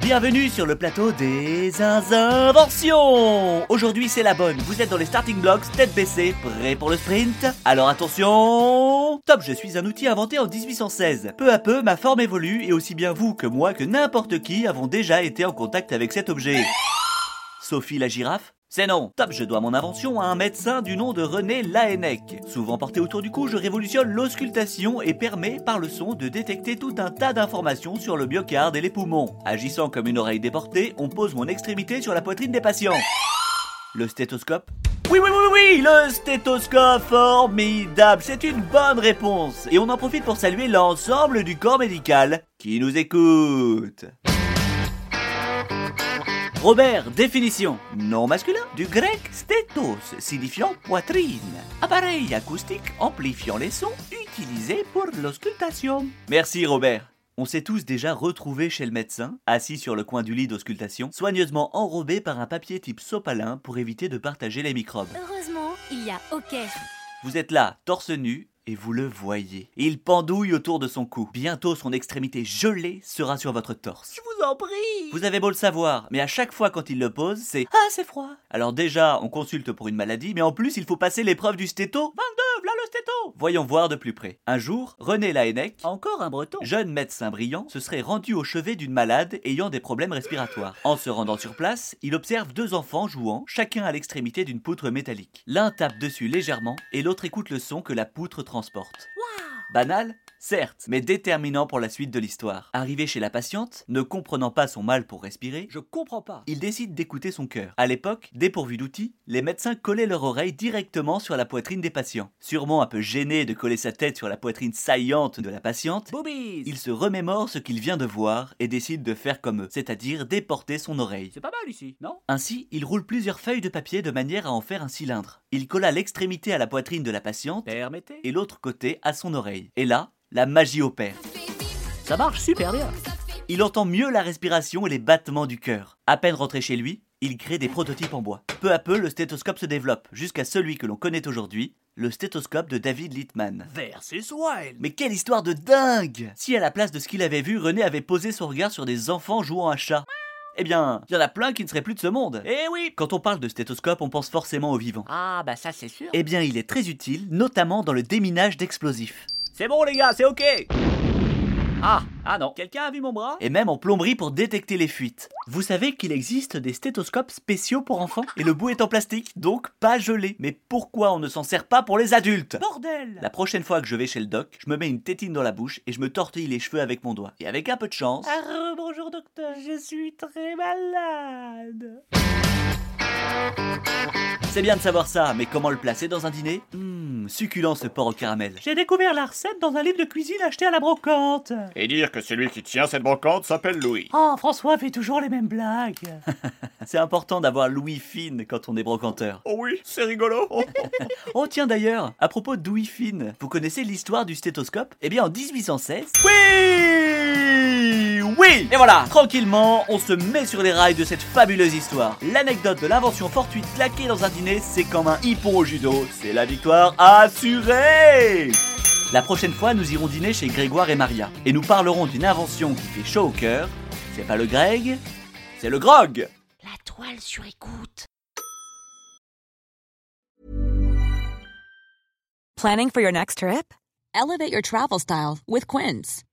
Bienvenue sur le plateau des inventions Aujourd'hui c'est la bonne, vous êtes dans les starting blocks, tête baissée, prêt pour le sprint Alors attention Top, je suis un outil inventé en 1816. Peu à peu, ma forme évolue et aussi bien vous que moi que n'importe qui avons déjà été en contact avec cet objet. Sophie la girafe c'est non. Top, je dois mon invention à un médecin du nom de René Laennec. Souvent porté autour du cou, je révolutionne l'auscultation et permet, par le son, de détecter tout un tas d'informations sur le myocarde et les poumons. Agissant comme une oreille déportée, on pose mon extrémité sur la poitrine des patients. Le stéthoscope? Oui, oui, oui, oui, le stéthoscope formidable, c'est une bonne réponse. Et on en profite pour saluer l'ensemble du corps médical qui nous écoute. Robert, définition. Nom masculin, du grec stétos, signifiant poitrine. Appareil acoustique amplifiant les sons utilisés pour l'auscultation. Merci Robert. On s'est tous déjà retrouvés chez le médecin, assis sur le coin du lit d'auscultation, soigneusement enrobé par un papier type sopalin pour éviter de partager les microbes. Heureusement, il y a OK. Vous êtes là, torse nu, et vous le voyez. Il pendouille autour de son cou. Bientôt son extrémité gelée sera sur votre torse. Je vous en prie. Vous avez beau le savoir, mais à chaque fois quand il le pose, c'est Ah, c'est froid. Alors déjà, on consulte pour une maladie, mais en plus, il faut passer l'épreuve du stéto. 22, Voyons voir de plus près. Un jour, René Laennec, encore un breton, jeune médecin brillant, se serait rendu au chevet d'une malade ayant des problèmes respiratoires. En se rendant sur place, il observe deux enfants jouant, chacun à l'extrémité d'une poutre métallique. L'un tape dessus légèrement et l'autre écoute le son que la poutre transporte. Banal Certes, mais déterminant pour la suite de l'histoire. Arrivé chez la patiente, ne comprenant pas son mal pour respirer, je comprends pas. Il décide d'écouter son cœur. À l'époque, dépourvu d'outils, les médecins collaient leur oreille directement sur la poitrine des patients. Sûrement un peu gêné de coller sa tête sur la poitrine saillante de la patiente, il se remémore ce qu'il vient de voir et décide de faire comme eux, c'est-à-dire déporter son oreille. C'est pas mal ici, non? Ainsi, il roule plusieurs feuilles de papier de manière à en faire un cylindre. Il colla l'extrémité à la poitrine de la patiente Permettez. et l'autre côté à son oreille. Et là, la magie opère. Ça marche super bien. Il entend mieux la respiration et les battements du cœur. À peine rentré chez lui, il crée des prototypes en bois. Peu à peu, le stéthoscope se développe, jusqu'à celui que l'on connaît aujourd'hui, le stéthoscope de David Littman. Versus Wild. Mais quelle histoire de dingue Si à la place de ce qu'il avait vu, René avait posé son regard sur des enfants jouant à chat. Eh bien, il y en a plein qui ne seraient plus de ce monde. Eh oui Quand on parle de stéthoscope, on pense forcément aux vivants. Ah, bah ça c'est sûr. Eh bien, il est très utile, notamment dans le déminage d'explosifs. C'est bon les gars, c'est OK. Ah, ah non. Quelqu'un a vu mon bras? Et même en plomberie pour détecter les fuites. Vous savez qu'il existe des stéthoscopes spéciaux pour enfants et le bout est en plastique, donc pas gelé. Mais pourquoi on ne s'en sert pas pour les adultes? Bordel La prochaine fois que je vais chez le doc, je me mets une tétine dans la bouche et je me tortille les cheveux avec mon doigt. Et avec un peu de chance... Ah, bonjour docteur, je suis très malade. C'est bien de savoir ça, mais comment le placer dans un dîner? Succulent ce porc au caramel. J'ai découvert la recette dans un livre de cuisine acheté à la brocante. Et dire que celui qui tient cette brocante s'appelle Louis. Oh, François fait toujours les mêmes blagues. C'est important d'avoir Louis fine quand on est brocanteur. Oh oui, c'est rigolo. Oh, Oh tiens d'ailleurs, à propos de Louis fine, vous connaissez l'histoire du stéthoscope? Eh bien en 1816... Oui Oui Et voilà, tranquillement, on se met sur les rails de cette fabuleuse histoire. L'anecdote de l'invention fortuite claquée dans un dîner, c'est comme un hippon au judo. C'est la victoire assurée La prochaine fois, nous irons dîner chez Grégoire et Maria. Et nous parlerons d'une invention qui fait chaud au cœur. C'est pas le Greg, c'est le Grog La toile sur écoute. Planning for your next trip? Elevate your travel style with Quince.